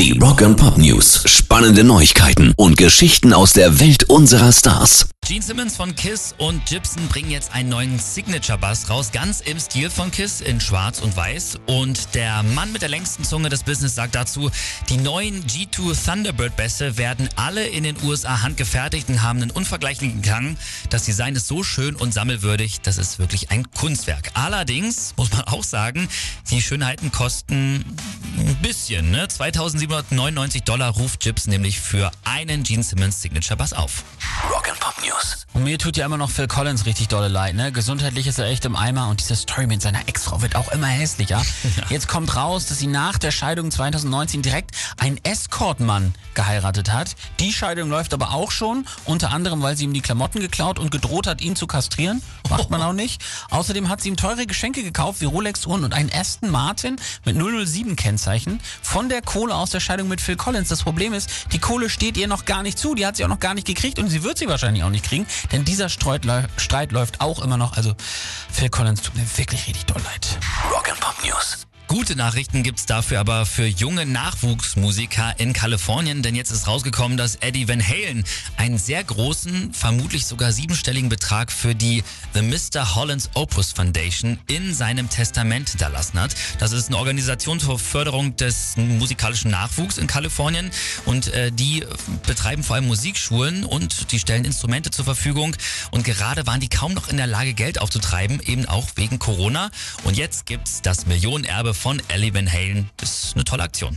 Die Rock and Pop News. Spannende Neuigkeiten und Geschichten aus der Welt unserer Stars. Gene Simmons von Kiss und Gibson bringen jetzt einen neuen Signature-Bass raus, ganz im Stil von Kiss in schwarz und weiß. Und der Mann mit der längsten Zunge des Business sagt dazu, die neuen G2 Thunderbird-Bässe werden alle in den USA handgefertigt und haben einen unvergleichlichen Klang. Das Design ist so schön und sammelwürdig, das ist wirklich ein Kunstwerk. Allerdings muss man auch sagen, die Schönheiten kosten bisschen. Ne? 2799 Dollar ruft Gibson nämlich für einen Gene Simmons Signature Bass auf. Rock and Pop News. Und mir tut ja immer noch Phil Collins richtig dolle leid, ne? Gesundheitlich ist er echt im Eimer und diese Story mit seiner Ex-Frau wird auch immer hässlicher. Jetzt kommt raus, dass sie nach der Scheidung 2019 direkt einen Escort-Mann geheiratet hat. Die Scheidung läuft aber auch schon, unter anderem, weil sie ihm die Klamotten geklaut und gedroht hat, ihn zu kastrieren. Macht man auch nicht. Außerdem hat sie ihm teure Geschenke gekauft, wie Rolex-Uhren und einen Aston Martin mit 007-Kennzeichen von der Kohle aus der Scheidung mit Phil Collins. Das Problem ist, die Kohle steht ihr noch gar nicht zu, die hat sie auch noch gar nicht gekriegt und sie wird sie wahrscheinlich auch nicht kriegen, denn dieser Streit, Streit läuft auch immer noch. Also Phil Collins tut mir wirklich richtig doll leid. Rock and Pop News. Gute Nachrichten gibt's dafür aber für junge Nachwuchsmusiker in Kalifornien, denn jetzt ist rausgekommen, dass Eddie Van Halen einen sehr großen, vermutlich sogar siebenstelligen Betrag für die The Mr. Hollands Opus Foundation in seinem Testament hinterlassen hat. Das ist eine Organisation zur Förderung des musikalischen Nachwuchs in Kalifornien und äh, die betreiben vor allem Musikschulen und die stellen Instrumente zur Verfügung und gerade waren die kaum noch in der Lage, Geld aufzutreiben, eben auch wegen Corona. Und jetzt gibt's das Millionenerbe von Ellie Van Halen. Das ist eine tolle Aktion.